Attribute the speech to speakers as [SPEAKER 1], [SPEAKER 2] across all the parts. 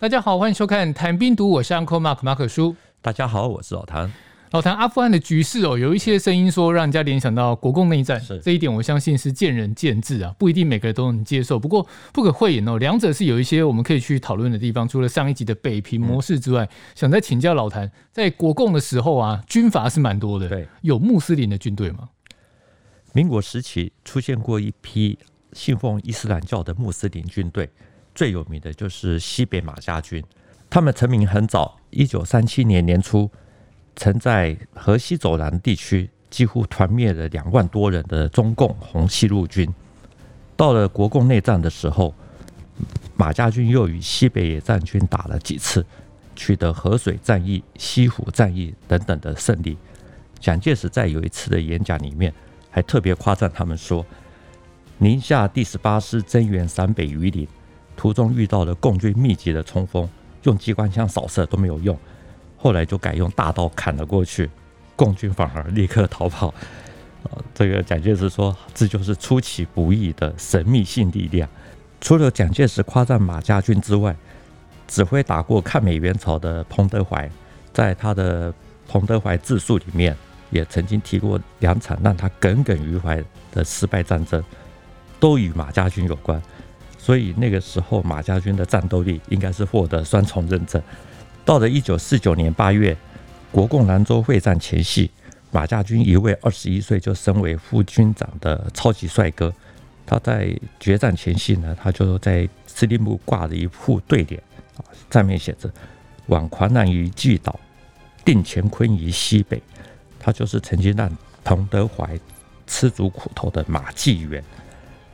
[SPEAKER 1] 大家好，欢迎收看《谈兵读》，我是 Uncle Mark 马可叔。
[SPEAKER 2] 大家好，我是老谭。
[SPEAKER 1] 老谭，阿富汗的局势哦，有一些声音说让人家联想到国共内战，是这一点我相信是见仁见智啊，不一定每个人都能接受。不过不可讳言哦，两者是有一些我们可以去讨论的地方。除了上一集的北平模式之外，嗯、想再请教老谭，在国共的时候啊，军阀是蛮多的，对，有穆斯林的军队吗？
[SPEAKER 2] 民国时期出现过一批信奉伊斯兰教的穆斯林军队。最有名的就是西北马家军，他们成名很早，一九三七年年初，曾在河西走廊地区几乎团灭了两万多人的中共红西路军。到了国共内战的时候，马家军又与西北野战军打了几次，取得河水战役、西湖战役等等的胜利。蒋介石在有一次的演讲里面，还特别夸赞他们说：“宁夏第十八师增援陕北榆林。”途中遇到了共军密集的冲锋，用机关枪扫射都没有用，后来就改用大刀砍了过去，共军反而立刻逃跑。这个蒋介石说，这就是出其不意的神秘性力量。除了蒋介石夸赞马家军之外，指挥打过抗美援朝的彭德怀，在他的《彭德怀自述》里面也曾经提过两场让他耿耿于怀的失败战争，都与马家军有关。所以那个时候，马家军的战斗力应该是获得双重认证。到了一九四九年八月，国共兰州会战前夕，马家军一位二十一岁就升为副军长的超级帅哥，他在决战前夕呢，他就在司令部挂着一副对联，啊，上面写着“挽狂澜于冀岛，定乾坤于西北”，他就是曾经让彭德怀吃足苦头的马继元。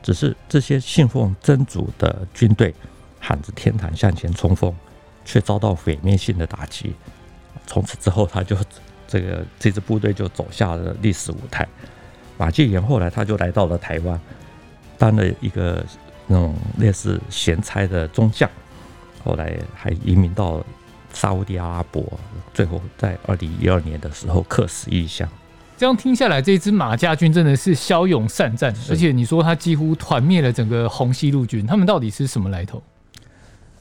[SPEAKER 2] 只是这些信奉真主的军队喊着天堂向前冲锋，却遭到毁灭性的打击。从此之后，他就这个这支部队就走下了历史舞台。马继元后来他就来到了台湾，当了一个那种类似闲差的中将，后来还移民到沙乌地阿拉伯，最后在二零一二年的时候客死异乡。
[SPEAKER 1] 这样听下来，这支马家军真的是骁勇善战，而且你说他几乎团灭了整个红西路军，他们到底是什么来头？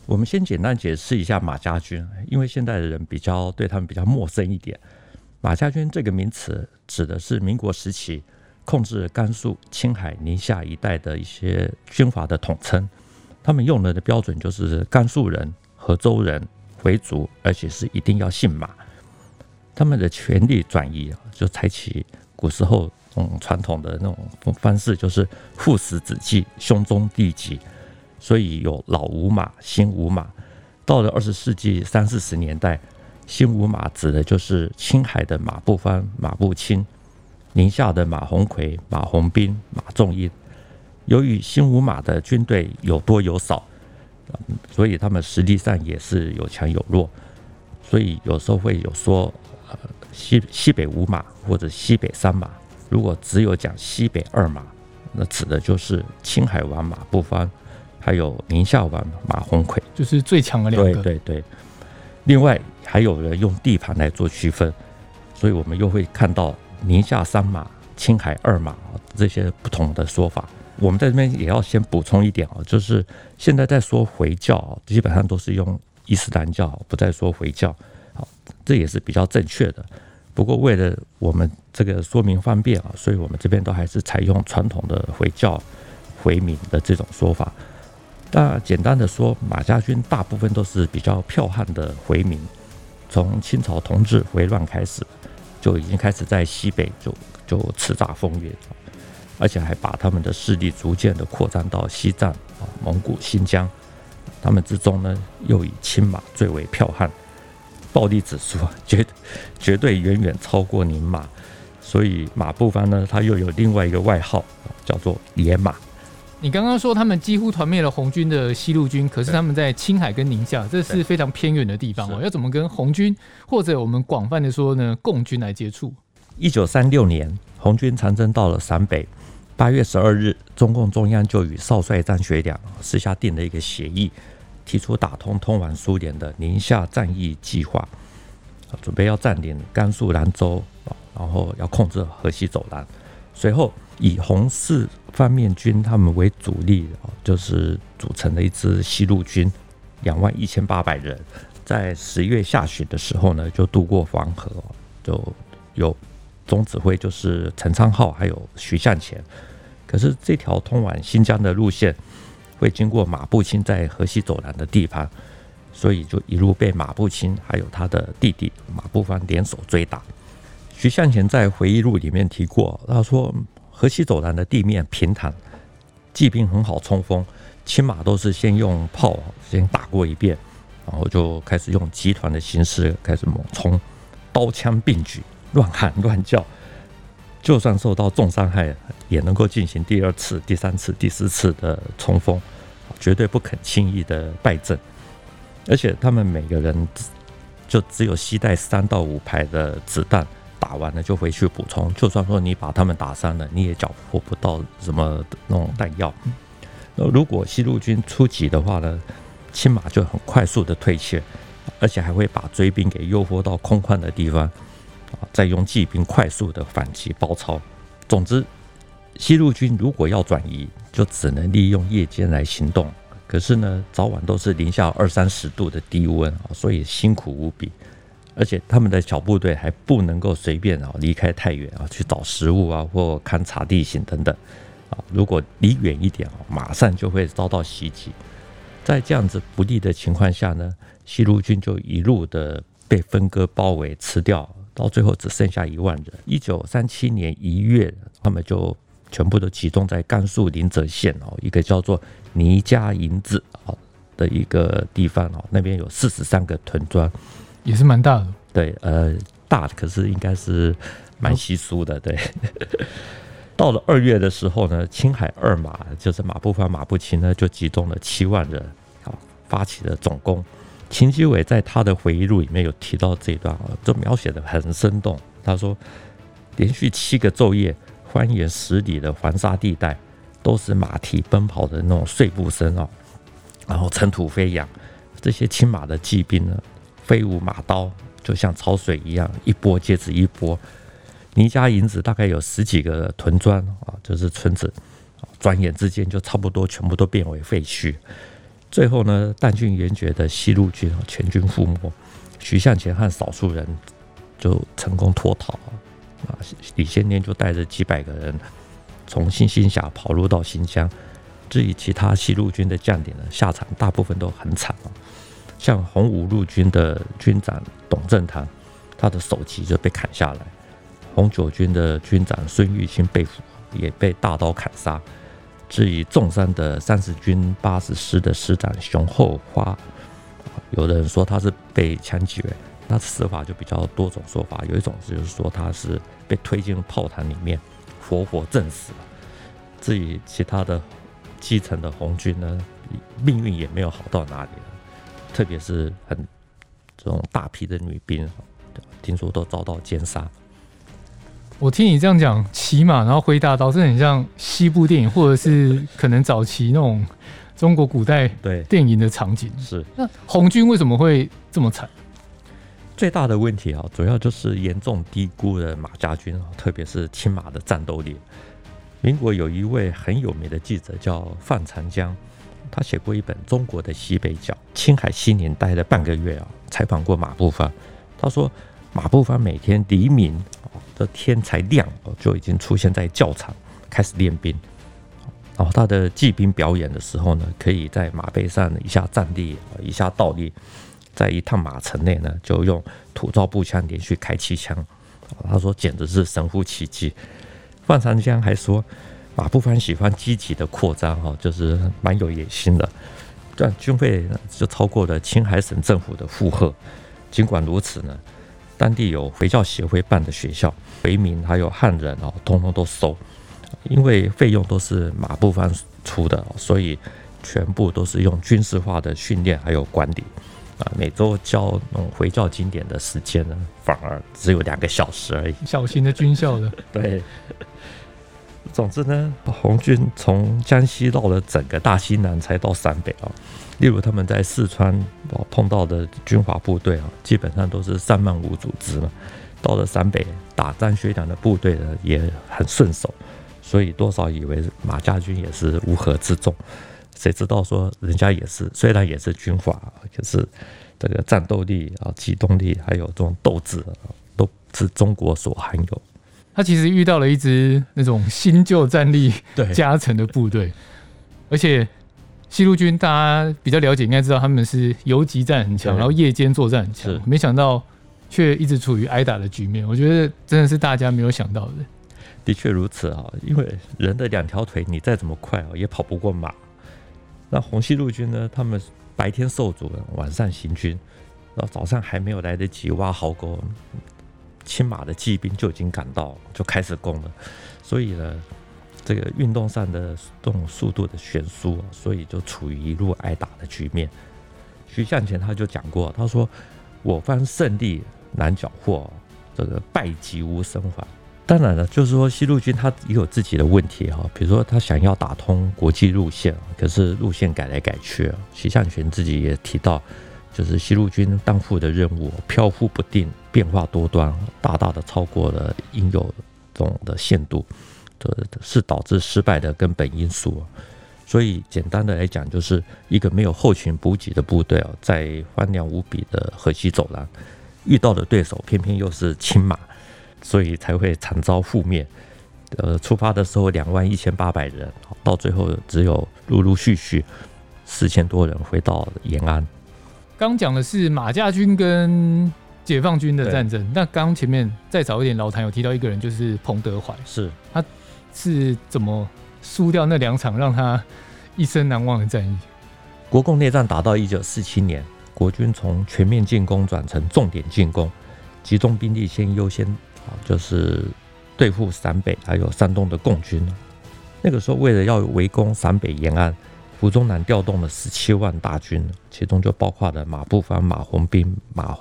[SPEAKER 2] 我们先简单解释一下马家军，因为现在的人比较对他们比较陌生一点。马家军这个名词指的是民国时期控制甘肃、青海、宁夏一带的一些军阀的统称，他们用的的标准就是甘肃人、和州人、回族，而且是一定要姓马。他们的权力转移，就采取古时候嗯传统的那种方式，就是父死子继，兄终弟及，所以有老五马、新五马。到了二十世纪三四十年代，新五马指的就是青海的马步芳、马步青，宁夏的马鸿逵、马鸿宾、马仲英。由于新五马的军队有多有少，所以他们实际上也是有强有弱，所以有时候会有说。呃，西西北五马或者西北三马，如果只有讲西北二马，那指的就是青海王马步芳，还有宁夏王马鸿逵，
[SPEAKER 1] 就是最强的两个。
[SPEAKER 2] 对对对。另外还有人用地盘来做区分，所以我们又会看到宁夏三马、青海二马这些不同的说法。我们在这边也要先补充一点啊，就是现在在说回教，基本上都是用伊斯兰教，不再说回教。好，这也是比较正确的。不过为了我们这个说明方便啊，所以我们这边都还是采用传统的回教回民的这种说法。那简单的说，马家军大部分都是比较剽悍的回民，从清朝同治回乱开始，就已经开始在西北就就叱咤风云，而且还把他们的势力逐渐的扩张到西藏啊、蒙古、新疆。他们之中呢，又以青马最为剽悍。暴力指数绝绝对远远超过宁马，所以马步芳呢，他又有另外一个外号叫做野马。
[SPEAKER 1] 你刚刚说他们几乎团灭了红军的西路军，可是他们在青海跟宁夏，这是非常偏远的地方哦。要怎么跟红军或者我们广泛的说呢，共军来接触？
[SPEAKER 2] 一九三六年，红军长征到了陕北，八月十二日，中共中央就与少帅张学良私下定了一个协议。提出打通通往苏联的宁夏战役计划，准备要占领甘肃兰州，然后要控制河西走廊。随后以红四方面军他们为主力，就是组成了一支西路军，两万一千八百人，在十月下旬的时候呢，就渡过黄河，就有总指挥就是陈昌浩还有徐向前。可是这条通往新疆的路线会经过马步青在河西走廊的地盘，所以就一路被马步青还有他的弟弟马步芳联手追打。徐向前在回忆录里面提过，他说河西走廊的地面平坦，骑兵很好冲锋，骑马都是先用炮先打过一遍，然后就开始用集团的形式开始猛冲，刀枪并举，乱喊乱叫，就算受到重伤害，也能够进行第二次、第三次、第四次的冲锋，绝对不肯轻易的败阵，而且他们每个人就只有携带三到五排的子弹。打完了就回去补充，就算说你把他们打伤了，你也缴获不到什么那种弹药。那如果西路军出击的话呢，青马就很快速的退却，而且还会把追兵给诱惑到空旷的地方，啊，再用骑兵快速的反击包抄。总之，西路军如果要转移，就只能利用夜间来行动。可是呢，早晚都是零下二三十度的低温啊，所以辛苦无比。而且他们的小部队还不能够随便啊离开太远啊去找食物啊或勘察地形等等啊，如果离远一点啊，马上就会遭到袭击。在这样子不利的情况下呢，西路军就一路的被分割包围吃掉，到最后只剩下一万人。一九三七年一月，他们就全部都集中在甘肃临泽县哦，一个叫做倪家营子啊的一个地方哦，那边有四十三个屯庄。
[SPEAKER 1] 也是蛮大的，
[SPEAKER 2] 对，呃，大的可是应该是蛮稀疏的，对。到了二月的时候呢，青海二马就是马步芳、马步青呢，就集中了七万人，好，发起了总攻。秦基伟在他的回忆录里面有提到这一段，就描写的很生动。他说，连续七个昼夜，方圆十里的黄沙地带，都是马蹄奔跑的那种碎步声哦，然后尘土飞扬，这些青马的骑兵呢。飞舞马刀，就像潮水一样，一波接着一波。倪家营子大概有十几个屯庄啊，就是村子，转眼之间就差不多全部都变为废墟。最后呢，弹尽援绝的西路军全军覆没，徐向前和少数人就成功脱逃啊。李先念就带着几百个人从新兴峡跑入到新疆。至于其他西路军的将领呢，下场大部分都很惨啊。像红五路军的军长董振堂，他的首级就被砍下来；红九军的军长孙玉清被俘，也被大刀砍杀。至于重伤的三十军八十师的师长熊厚花，有的人说他是被枪击，那死法就比较多种说法。有一种就是说他是被推进炮膛里面，活活震死。至于其他的基层的红军呢，命运也没有好到哪里。特别是很这种大批的女兵，听说都遭到奸杀。
[SPEAKER 1] 我听你这样讲，骑马然后挥大刀，这很像西部电影，或者是可能早期那种中国古代对电影的场景。
[SPEAKER 2] 是
[SPEAKER 1] 那红军为什么会这么惨？
[SPEAKER 2] 最大的问题啊，主要就是严重低估了马家军，特别是青马的战斗力。民国有一位很有名的记者叫范长江。他写过一本《中国的西北角》，青海西宁待了半个月啊，采访过马步芳。他说，马步芳每天黎明的天才亮就已经出现在教场，开始练兵。然后他的骑兵表演的时候呢，可以在马背上一下站立，一下倒立，在一趟马城内呢，就用土造步枪连续开七枪。他说，简直是神乎其技。范长江还说。马步芳喜欢积极的扩张，哈，就是蛮有野心的。但军费就超过了青海省政府的负荷。尽管如此呢，当地有回教协会办的学校，回民还有汉人哦，通通都收，因为费用都是马步芳出的，所以全部都是用军事化的训练还有管理。啊，每周教那种回教经典的时间呢，反而只有两个小时而已。
[SPEAKER 1] 小型的军校的，
[SPEAKER 2] 对。总之呢，红军从江西绕了整个大西南才到陕北啊。例如他们在四川碰到的军阀部队啊，基本上都是三万五组织嘛。到了陕北打张学良的部队呢，也很顺手，所以多少以为马家军也是乌合之众。谁知道说人家也是，虽然也是军阀，可是这个战斗力啊、机动力还有这种斗志，都是中国所罕有。
[SPEAKER 1] 他其实遇到了一支那种新旧战力加成的部队，而且西路军大家比较了解，应该知道他们是游击战很强，然后夜间作战很强，没想到却一直处于挨打的局面。我觉得真的是大家没有想到的。
[SPEAKER 2] 的确如此啊，因为人的两条腿，你再怎么快也跑不过马。那红西路军呢？他们白天受阻，晚上行军，然后早上还没有来得及挖壕沟，亲马的骑兵就已经赶到，就开始攻了。所以呢，这个运动上的这种速度的悬殊，所以就处于一路挨打的局面。徐向前他就讲过，他说：“我方胜利难缴获，这个败即无生还。”当然了，就是说西路军他也有自己的问题哈，比如说他想要打通国际路线，可是路线改来改去。徐向前自己也提到，就是西路军担负的任务飘忽不定、变化多端，大大的超过了应有这种的限度，这是导致失败的根本因素。所以简单的来讲，就是一个没有后勤补给的部队啊，在荒凉无比的河西走廊遇到的对手，偏偏又是青马。所以才会惨遭覆灭。呃，出发的时候两万一千八百人，到最后只有陆陆续续四千多人回到延安。
[SPEAKER 1] 刚讲的是马家军跟解放军的战争，那刚前面再早一点，老谭有提到一个人，就是彭德怀，
[SPEAKER 2] 是
[SPEAKER 1] 他是怎么输掉那两场让他一生难忘的战役？
[SPEAKER 2] 国共内战打到一九四七年，国军从全面进攻转成重点进攻，集中兵力先优先啊。就是对付陕北还有山东的共军。那个时候，为了要围攻陕北延安，胡宗南调动了十七万大军，其中就包括了马步芳、马红兵、马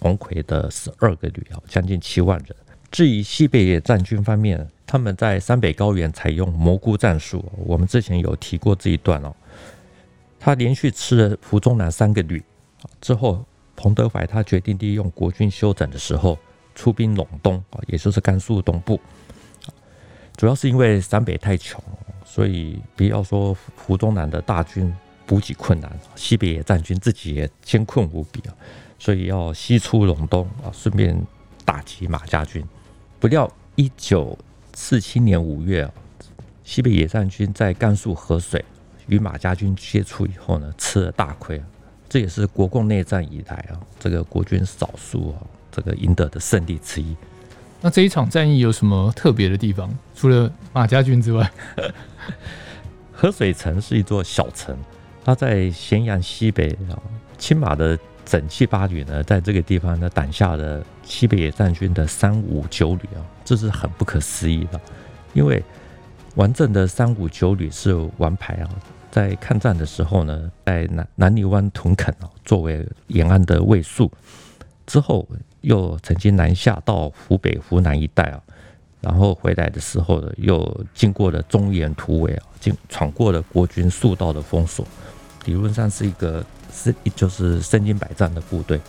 [SPEAKER 2] 鸿逵的十二个旅，将近七万人。至于西北野战军方面，他们在山北高原采用蘑菇战术，我们之前有提过这一段哦。他连续吃了胡宗南三个旅之后，彭德怀他决定利用国军休整的时候。出兵陇东啊，也就是甘肃东部，主要是因为陕北太穷，所以不要说胡宗南的大军补给困难，西北野战军自己也艰困无比啊，所以要西出陇东啊，顺便打击马家军。不料一九四七年五月，西北野战军在甘肃河水与马家军接触以后呢，吃了大亏，这也是国共内战以来啊，这个国军少数啊。这个赢得的胜利之一。
[SPEAKER 1] 那这一场战役有什么特别的地方？除了马家军之外，
[SPEAKER 2] 河水城是一座小城，它在咸阳西北啊。青马的整七八旅呢，在这个地方呢，挡下了西北野战军的三五九旅啊，这是很不可思议的。因为王震的三五九旅是王牌啊，在抗战的时候呢，在南南泥湾屯垦啊，作为延安的卫戍之后。又曾经南下到湖北、湖南一带啊，然后回来的时候呢，又经过了中原突围啊，经闯过了国军数道的封锁，理论上是一个是就是身经百战的部队。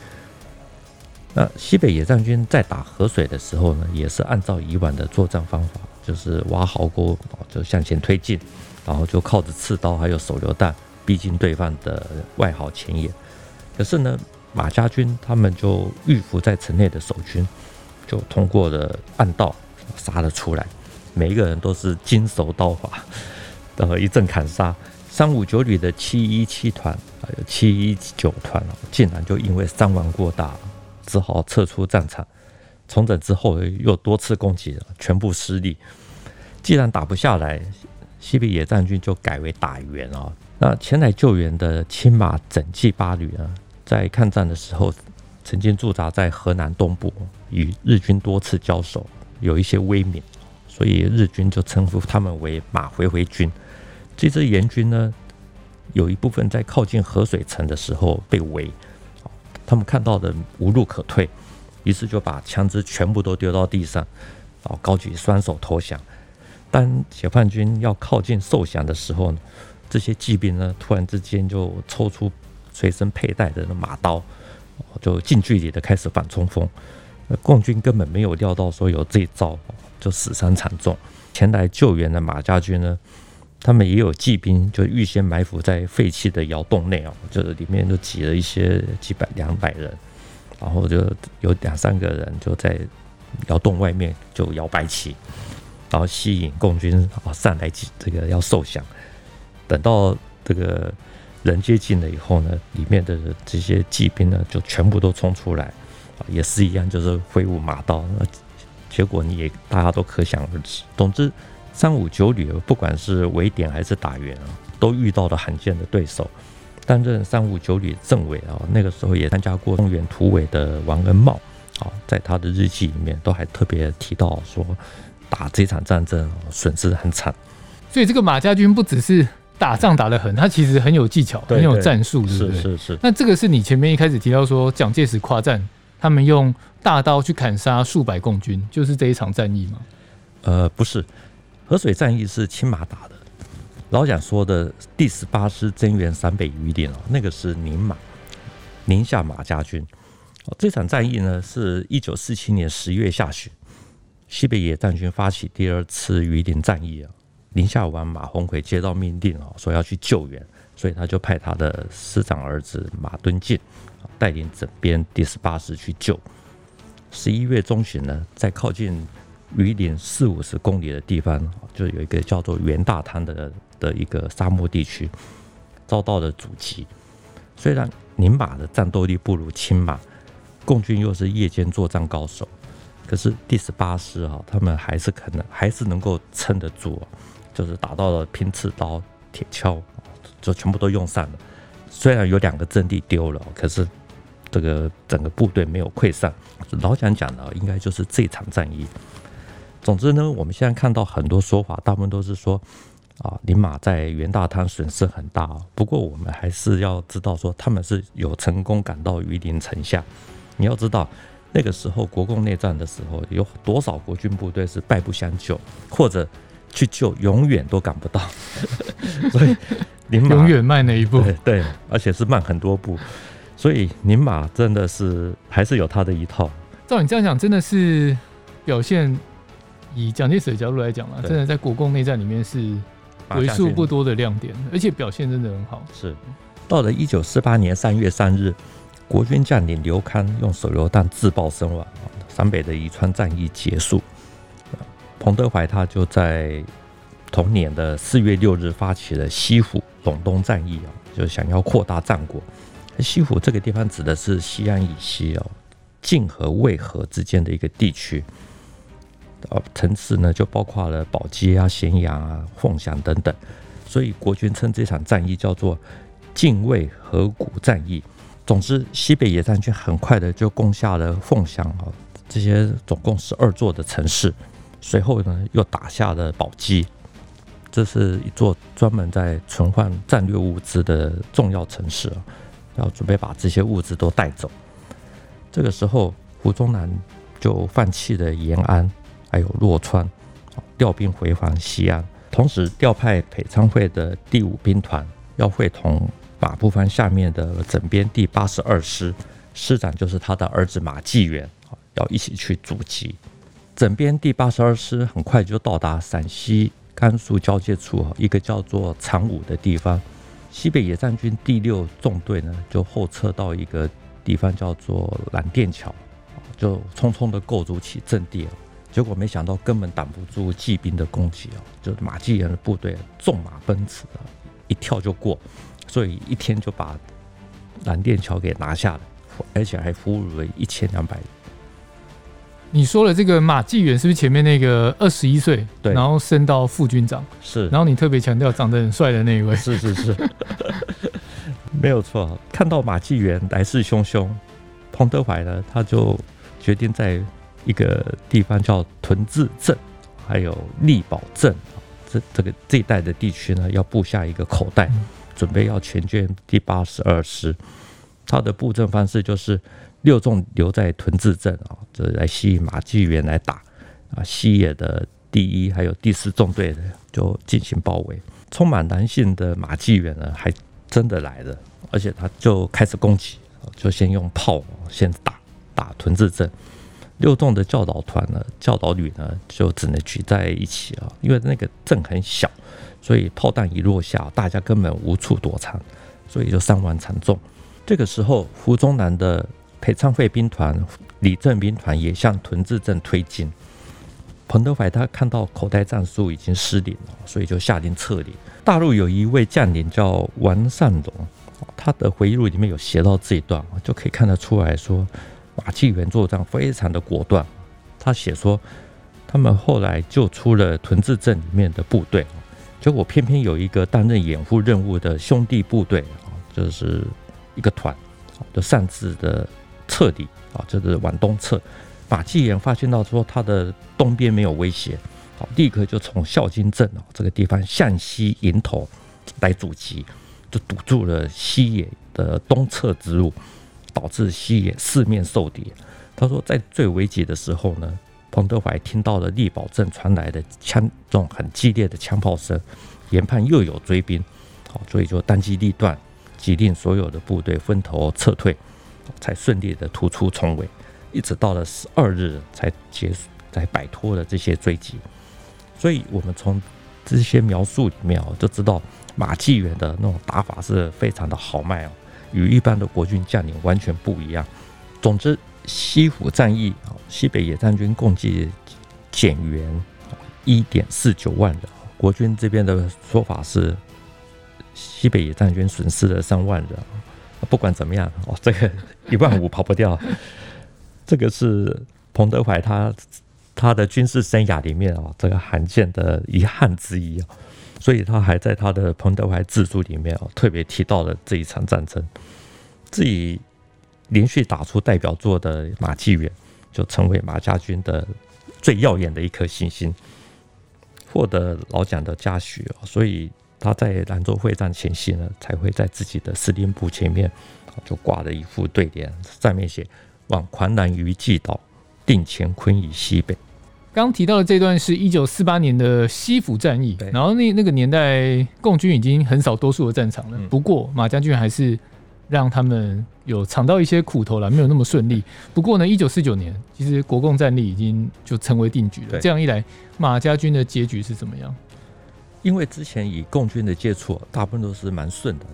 [SPEAKER 2] 那西北野战军在打河水的时候呢，也是按照以往的作战方法，就是挖壕沟就向前推进，然后就靠着刺刀还有手榴弹逼近对方的外壕前沿。可是呢，马家军他们就预伏在城内的守军，就通过了暗道杀了出来，每一个人都是精熟刀法，然后一阵砍杀。三五九旅的七一七团还有七一九团竟然就因为伤亡过大，只好撤出战场。重整之后又多次攻击，全部失利。既然打不下来，西北野战军就改为打援啊。那前来救援的青马整骑八旅呢？在抗战的时候，曾经驻扎在河南东部，与日军多次交手，有一些威名，所以日军就称呼他们为马回回军。这支援军呢，有一部分在靠近河水城的时候被围，他们看到的无路可退，于是就把枪支全部都丢到地上，然后，高举双手投降。当解放军要靠近受降的时候呢，这些骑兵呢，突然之间就抽出。随身佩戴的马刀，就近距离的开始反冲锋。那共军根本没有料到说有这一招，就死伤惨重。前来救援的马家军呢，他们也有骑兵，就预先埋伏在废弃的窑洞内哦，就是里面就挤了一些几百两百人，然后就有两三个人就在窑洞外面就摇白旗，然后吸引共军啊上来这个要受降。等到这个人接近了以后呢，里面的这些骑兵呢就全部都冲出来，也是一样，就是挥舞马刀。那结果你也大家都可想而知。总之。三五九旅不管是围点还是打援啊，都遇到了罕见的对手。担任三五九旅政委啊，那个时候也参加过中原突围的王恩茂啊，在他的日记里面都还特别提到说，打这场战争损失很惨。
[SPEAKER 1] 所以这个马家军不只是打仗打得狠，他其实很有技巧，很有战术，对不对？
[SPEAKER 2] 是是是。
[SPEAKER 1] 那这个是你前面一开始提到说蒋介石夸赞他们用大刀去砍杀数百共军，就是这一场战役吗？
[SPEAKER 2] 呃，不是。河水战役是青马打的，老蒋说的第十八师增援陕北榆林哦，那个是宁马，宁夏马家军。哦，这场战役呢，是一九四七年十月下旬，西北野战军发起第二次榆林战役啊。宁夏王马鸿逵接到命令啊，说要去救援，所以他就派他的师长儿子马敦进带领整编第十八师去救。十一月中旬呢，在靠近。余林四五十公里的地方，就有一个叫做袁大滩的的一个沙漠地区，遭到了阻击。虽然宁马的战斗力不如青马，共军又是夜间作战高手，可是第十八师啊，他们还是可能还是能够撑得住，就是打到了拼刺刀、铁锹，就全部都用上了。虽然有两个阵地丢了，可是这个整个部队没有溃散。老蒋讲的应该就是这场战役。总之呢，我们现在看到很多说法，大部分都是说啊，林马在袁大滩损失很大。不过我们还是要知道说，他们是有成功赶到榆林城下。你要知道，那个时候国共内战的时候，有多少国军部队是败不相救，或者去救永远都赶不到。所以林马
[SPEAKER 1] 永远慢那一步
[SPEAKER 2] 对，对，而且是慢很多步。所以宁马真的是还是有他的一套。
[SPEAKER 1] 照你这样讲，真的是表现。以蒋介石的角度来讲啊，真的在国共内战里面是为数不多的亮点，而且表现真的很好。
[SPEAKER 2] 是到了一九四八年三月三日，国军将领刘戡用手榴弹自爆身亡，陕北的宜川战役结束。彭德怀他就在同年的四月六日发起了西湖陇东战役啊，就想要扩大战果。西湖这个地方指的是西安以西哦，晋和渭河之间的一个地区。呃，城市呢就包括了宝鸡啊、咸阳啊、凤翔等等，所以国军称这场战役叫做晋渭河谷战役。总之，西北野战军很快的就攻下了凤翔啊这些总共十二座的城市，随后呢又打下了宝鸡，这是一座专门在存放战略物资的重要城市啊，要准备把这些物资都带走。这个时候，胡宗南就放弃了延安。还有洛川，调兵回防西安，同时调派裴昌会的第五兵团，要会同马步芳下面的整编第八十二师，师长就是他的儿子马继元，要一起去阻击。整编第八十二师很快就到达陕西甘肃交界处，一个叫做长武的地方。西北野战军第六纵队呢，就后撤到一个地方叫做蓝靛桥，就匆匆的构筑起阵地了。结果没想到根本挡不住骑兵的攻击哦！就是马继元的部队纵马奔驰啊，一跳就过，所以一天就把蓝靛桥给拿下了，而且还俘虏了一千两百人。
[SPEAKER 1] 你说了这个马继元是不是前面那个二十一岁，对，然后升到副军长？
[SPEAKER 2] 是，
[SPEAKER 1] 然后你特别强调长得很帅的那一位？
[SPEAKER 2] 是是是，没有错。看到马继元来势汹汹，彭德怀呢，他就决定在。一个地方叫屯子镇，还有力保镇，这这个这一带的地区呢，要布下一个口袋，准备要全歼第八十二师。他的布阵方式就是六纵留在屯子镇啊，这来吸引马继元来打啊。西野的第一还有第四纵队就进行包围。充满男性的马继元呢，还真的来了，而且他就开始攻击，就先用炮先打打屯子镇。六纵的教导团呢，教导旅呢，就只能聚在一起啊，因为那个镇很小，所以炮弹一落下，大家根本无处躲藏，所以就伤亡惨重。这个时候，胡宗南的裴昌会兵团、李正兵团也向屯子镇推进。彭德怀他看到口袋战术已经失灵了，所以就下令撤离。大陆有一位将领叫王善荣，他的回忆录里面有写到这一段，就可以看得出来说，马继元作战非常的果断。他写说，他们后来救出了屯子镇里面的部队，结果偏偏有一个担任掩护任务的兄弟部队啊，就是一个团，就擅自的撤离啊，就是往东撤。马继元发现到说他的东边没有威胁，好，立刻就从孝金镇啊这个地方向西迎头来阻击，就堵住了西野的东侧之路，导致西野四面受敌。他说，在最危急的时候呢，彭德怀听到了力保镇传来的枪这种很激烈的枪炮声，研判又有追兵，好，所以就当机立断，急令所有的部队分头撤退，才顺利的突出重围。一直到了十二日才结束，才摆脱了这些追击。所以，我们从这些描述里面哦，就知道马纪元的那种打法是非常的豪迈哦，与一般的国军将领完全不一样。总之，西府战役啊，西北野战军共计减员一点四九万人，国军这边的说法是西北野战军损失了三万人。不管怎么样哦，这个一万五跑不掉。这个是彭德怀他他的军事生涯里面啊，这个罕见的遗憾之一啊，所以他还在他的《彭德怀自述》里面啊，特别提到了这一场战争。自己连续打出代表作的马继远，就成为马家军的最耀眼的一颗星星，获得老蒋的嘉许啊，所以他在兰州会战前夕呢，才会在自己的司令部前面就挂了一副对联，上面写。望狂澜于既倒，定乾坤于西北。
[SPEAKER 1] 刚提到的这段是一九四八年的西府战役，然后那那个年代共军已经很少多数的战场了。嗯、不过马将军还是让他们有尝到一些苦头了，没有那么顺利。不过呢，一九四九年其实国共战力已经就成为定局了。这样一来，马家军的结局是怎么样？
[SPEAKER 2] 因为之前与共军的接触大部分都是蛮顺的，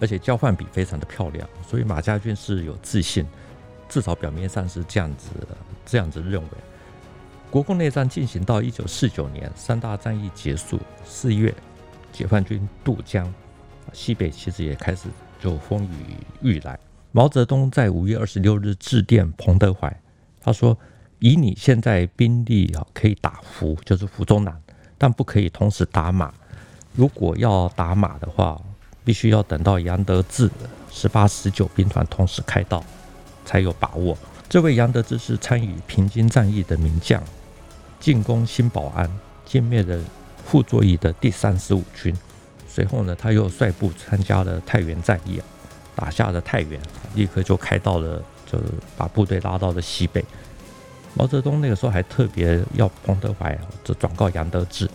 [SPEAKER 2] 而且交换比非常的漂亮，所以马家军是有自信。至少表面上是这样子，这样子认为。国共内战进行到一九四九年，三大战役结束，四月，解放军渡江，西北其实也开始就风雨欲来。毛泽东在五月二十六日致电彭德怀，他说：“以你现在兵力啊，可以打福，就是福中南，但不可以同时打马。如果要打马的话，必须要等到杨得志十八、十九兵团同时开到。”才有把握。这位杨得志是参与平津战役的名将，进攻新保安，歼灭了傅作义的第三十五军。随后呢，他又率部参加了太原战役，打下了太原，立刻就开到了，就是把部队拉到了西北。毛泽东那个时候还特别要彭德怀就转告杨得志，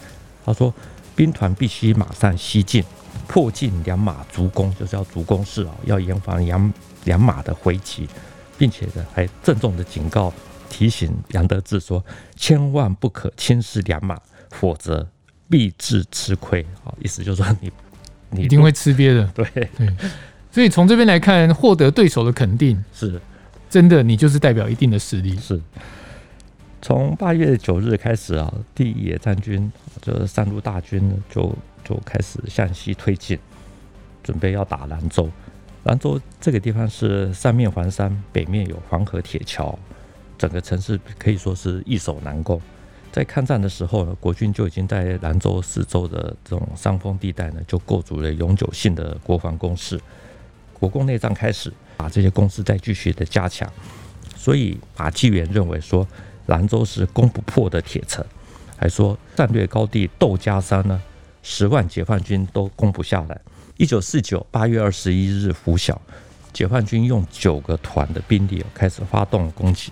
[SPEAKER 2] 他说兵团必须马上西进，破进两马逐攻，就是要逐攻势啊，要严防两两马的回击。并且呢，还郑重的警告、提醒杨德志说：“千万不可轻视良马，否则必致吃亏。”啊，意思就是说你你
[SPEAKER 1] 一定会吃瘪的。
[SPEAKER 2] 对对，
[SPEAKER 1] 所以从这边来看，获得对手的肯定
[SPEAKER 2] 是
[SPEAKER 1] 真的，你就是代表一定的实力。
[SPEAKER 2] 是。从八月九日开始啊，第一野战军就是三路大军就就开始向西推进，准备要打兰州。兰州这个地方是三面环山，北面有黄河铁桥，整个城市可以说是易守难攻。在抗战的时候呢，国军就已经在兰州四周的这种上风地带呢，就构筑了永久性的国防工事。国共内战开始，把这些工事再继续的加强。所以马继元认为说，兰州是攻不破的铁城，还说战略高地窦家山呢，十万解放军都攻不下来。一九四九八月二十一日拂晓，解放军用九个团的兵力开始发动攻击，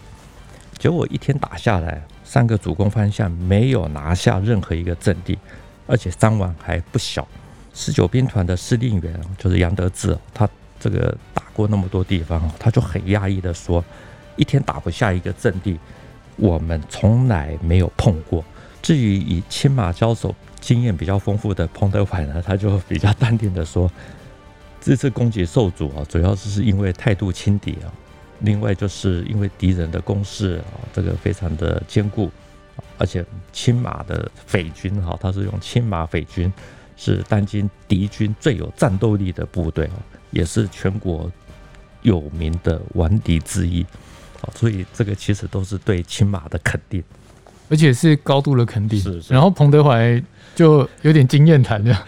[SPEAKER 2] 结果一天打下来，三个主攻方向没有拿下任何一个阵地，而且伤亡还不小。十九兵团的司令员就是杨得志，他这个打过那么多地方，他就很压抑的说：“一天打不下一个阵地，我们从来没有碰过。至于以亲马交手。”经验比较丰富的彭德怀呢，他就比较淡定的说，这次攻击受阻啊，主要是因为态度轻敌啊，另外就是因为敌人的攻势啊，这个非常的坚固，而且青马的匪军哈，他是用青马匪军，是当今敌军最有战斗力的部队，也是全国有名的顽敌之一，所以这个其实都是对青马的肯定。
[SPEAKER 1] 而且是高度的肯定，
[SPEAKER 2] 是是，
[SPEAKER 1] 然后彭德怀就有点经验谈了。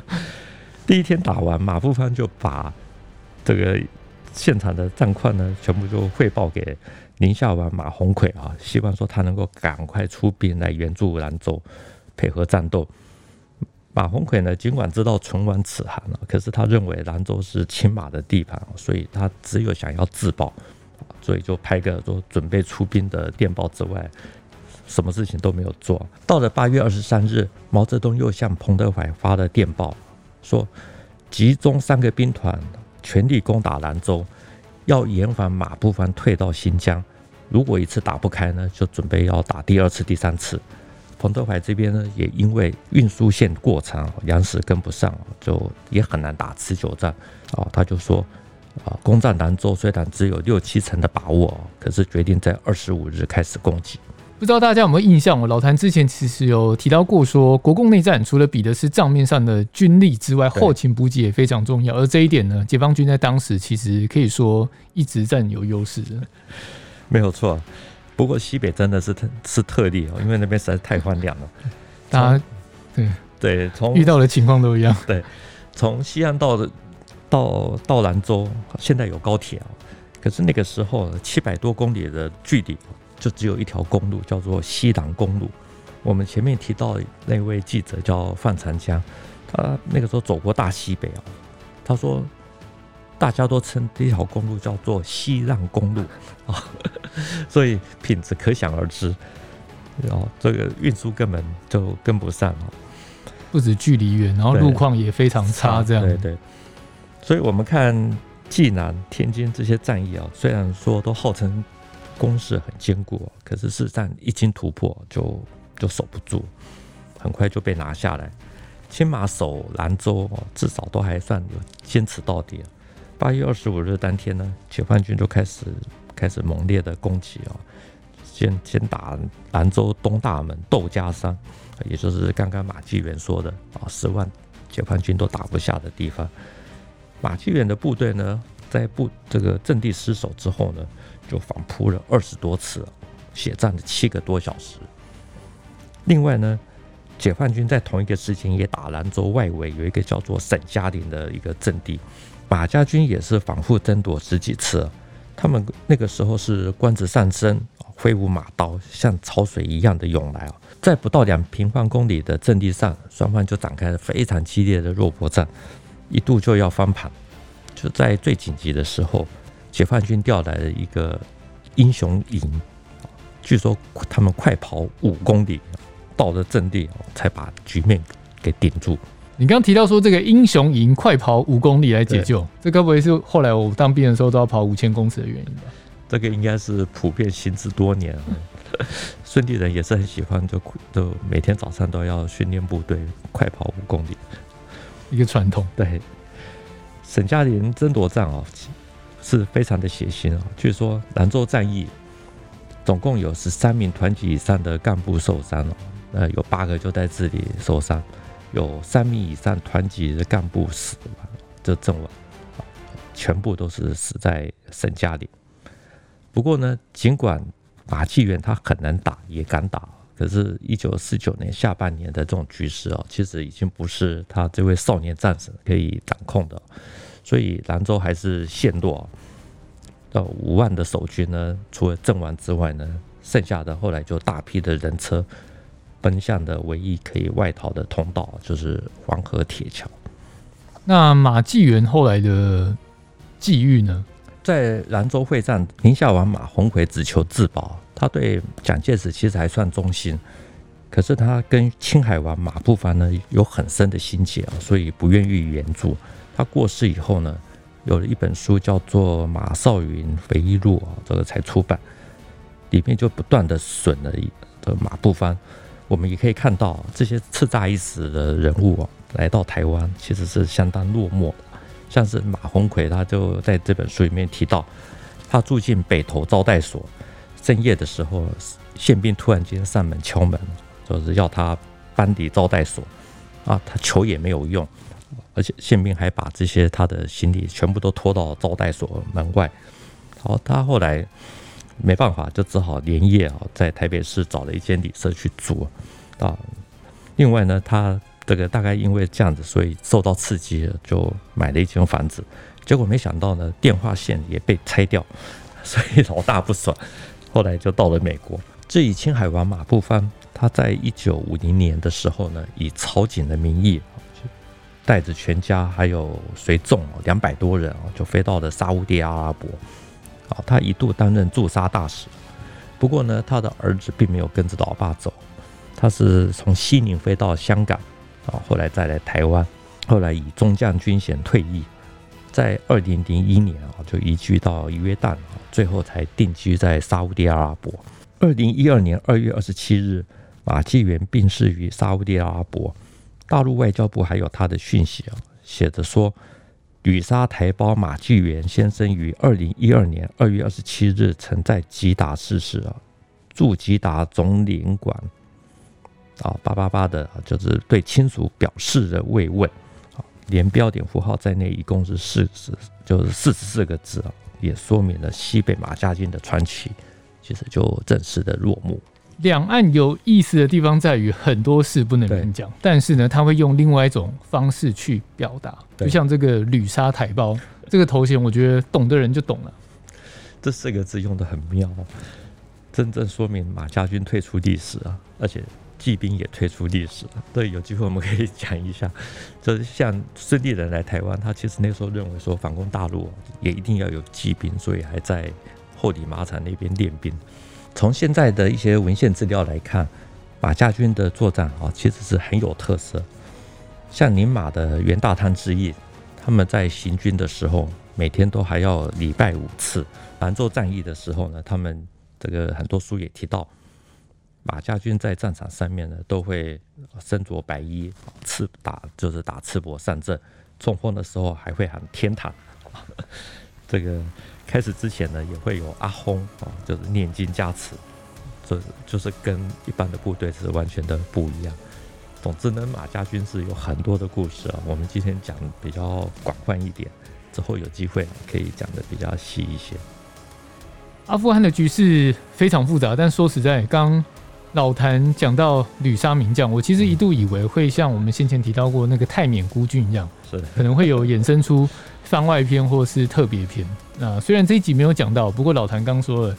[SPEAKER 2] 第一天打完，马步芳就把这个现场的战况呢，全部就汇报给宁夏王马鸿逵啊，希望说他能够赶快出兵来援助兰州，配合战斗。马鸿逵呢，尽管知道唇亡齿寒了，可是他认为兰州是青马的地盘，所以他只有想要自保，所以就拍个说准备出兵的电报之外。什么事情都没有做。到了八月二十三日，毛泽东又向彭德怀发了电报，说集中三个兵团，全力攻打兰州，要延缓马步芳退到新疆。如果一次打不开呢，就准备要打第二次、第三次。彭德怀这边呢，也因为运输线过长，粮食跟不上，就也很难打持久战。啊，他就说啊，攻占兰州虽然只有六七成的把握，可是决定在二十五日开始攻击。
[SPEAKER 1] 不知道大家有没有印象？我老谭之前其实有提到过，说国共内战除了比的是账面上的军力之外，后勤补给也非常重要。而这一点呢，解放军在当时其实可以说一直占有优势的。
[SPEAKER 2] 没有错，不过西北真的是特是特例哦，因为那边实在太荒凉了。
[SPEAKER 1] 大家对
[SPEAKER 2] 对，从
[SPEAKER 1] 遇到的情况都一样。
[SPEAKER 2] 对，从西安到到到兰州，现在有高铁啊，可是那个时候七百多公里的距离。就只有一条公路，叫做西兰公路。我们前面提到那位记者叫范长江，他那个时候走过大西北啊。他说，大家都称这条公路叫做西让公路啊，所以品质可想而知。然后这个运输根本就跟不上啊，
[SPEAKER 1] 不止距离远，然后路况也非常差。这样
[SPEAKER 2] 对对。所以我们看济南、天津这些战役啊，虽然说都号称。攻势很坚固，可是事实上一经突破就就守不住，很快就被拿下来。青马守兰州，至少都还算有坚持到底。八月二十五日当天呢，解放军就开始开始猛烈的攻击啊，先先打兰州东大门窦家山，也就是刚刚马继元说的啊，十万解放军都打不下的地方。马继元的部队呢，在部这个阵地失守之后呢，就反扑了二十多次，血战了七个多小时。另外呢，解放军在同一个时间也打兰州外围有一个叫做沈家林的一个阵地，马家军也是反复争夺十几次。他们那个时候是官职上升，挥舞马刀，像潮水一样的涌来啊，在不到两平方公里的阵地上，双方就展开了非常激烈的肉搏战，一度就要翻盘。就在最紧急的时候。解放军调来的一个英雄营，据说他们快跑五公里到了阵地，才把局面给顶住。
[SPEAKER 1] 你刚刚提到说这个英雄营快跑五公里来解救，这该不会是后来我当兵的时候都要跑五千公尺的原因吧？
[SPEAKER 2] 这个应该是普遍行之多年。孙地人也是很喜欢，就就每天早上都要训练部队快跑五公里，
[SPEAKER 1] 一个传统。
[SPEAKER 2] 对，沈家林争夺战啊。是非常的血腥啊！据说兰州战役总共有十三名团级以上的干部受伤了，呃，有八个就在这里受伤，有三名以上团级的干部死亡，就阵亡，全部都是死在沈家里。不过呢，尽管马继元他很能打，也敢打，可是，一九四九年下半年的这种局势啊，其实已经不是他这位少年战士可以掌控的。所以兰州还是陷落，到五万的守军呢，除了阵亡之外呢，剩下的后来就大批的人车奔向的唯一可以外逃的通道，就是黄河铁桥。
[SPEAKER 1] 那马继元后来的际遇呢？
[SPEAKER 2] 在兰州会战，宁夏王马鸿逵只求自保，他对蒋介石其实还算忠心，可是他跟青海王马步芳呢有很深的心结啊，所以不愿意援助。他过世以后呢，有了一本书叫做《马少云回忆录》啊，这个才出版，里面就不断的损了这马步芳，我们也可以看到这些叱咤一时的人物啊，来到台湾其实是相当落寞。的。像是马鸿逵，他就在这本书里面提到，他住进北投招待所，深夜的时候，宪兵突然间上门敲门，就是要他搬离招待所。啊，他求也没有用，而且宪兵还把这些他的行李全部都拖到招待所门外。好，他后来没办法，就只好连夜啊，在台北市找了一间旅社去住啊。另外呢，他这个大概因为这样子，所以受到刺激，就买了一间房子。结果没想到呢，电话线也被拆掉，所以老大不爽。后来就到了美国。至于青海王马步芳，他在一九五零年的时候呢，以曹景的名义，带着全家还有随众两百多人啊，就飞到了沙乌地阿拉伯。啊，他一度担任驻沙大使，不过呢，他的儿子并没有跟着老爸走，他是从西宁飞到香港，啊，后来再来台湾，后来以中将军衔退役，在二零零一年啊，就移居到约旦，最后才定居在沙乌地阿拉伯。二零一二年二月二十七日，马继元病逝于沙乌地阿拉伯，大陆外交部还有他的讯息啊，写着说。旅沙台胞马继元先生于二零一二年二月二十七日曾在吉达逝世啊，驻吉达总领馆啊，八八八的，就是对亲属表示了慰问啊，连标点符号在内，一共是四十，就是四十四个字啊，也说明了西北马家军的传奇，其实就正式的落幕。
[SPEAKER 1] 两岸有意思的地方在于很多事不能明讲，但是呢，他会用另外一种方式去表达，就像这个“旅沙台胞”这个头衔，我觉得懂的人就懂了。
[SPEAKER 2] 这四个字用的很妙，真正说明马家军退出历史啊，而且骑兵也退出历史了。对，有机会我们可以讲一下，就是像孙立人来台湾，他其实那时候认为说反攻大陆也一定要有骑兵，所以还在后里马场那边练兵。从现在的一些文献资料来看，马家军的作战啊，其实是很有特色。像宁马的袁大汤之役，他们在行军的时候，每天都还要礼拜五次。兰州战役的时候呢，他们这个很多书也提到，马家军在战场上面呢，都会身着白衣，赤打就是打赤膊上阵，冲锋的时候还会喊天堂。这个。开始之前呢，也会有阿轰啊，就是念经加持，这就是跟一般的部队是完全的不一样。总之呢，马家军是有很多的故事啊，我们今天讲比较广泛一点，之后有机会可以讲的比较细一些。
[SPEAKER 1] 阿富汗的局势非常复杂，但说实在，刚老谭讲到吕沙名将，我其实一度以为会像我们先前提到过那个泰缅孤军一样，是可能会有衍生出番外篇或是特别篇。那虽然这一集没有讲到，不过老谭刚说了，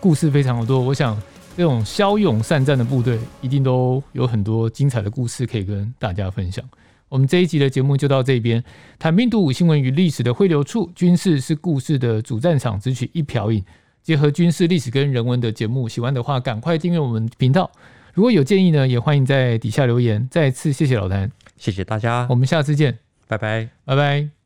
[SPEAKER 1] 故事非常的多。我想这种骁勇善战的部队，一定都有很多精彩的故事可以跟大家分享。我们这一集的节目就到这边。谈兵读武，新闻与历史的汇流处，军事是故事的主战场，只取一瓢饮。结合军事历史跟人文的节目，喜欢的话赶快订阅我们频道。如果有建议呢，也欢迎在底下留言。再次谢谢老谭，
[SPEAKER 2] 谢谢大家，
[SPEAKER 1] 我们下次见，
[SPEAKER 2] 拜拜，
[SPEAKER 1] 拜拜。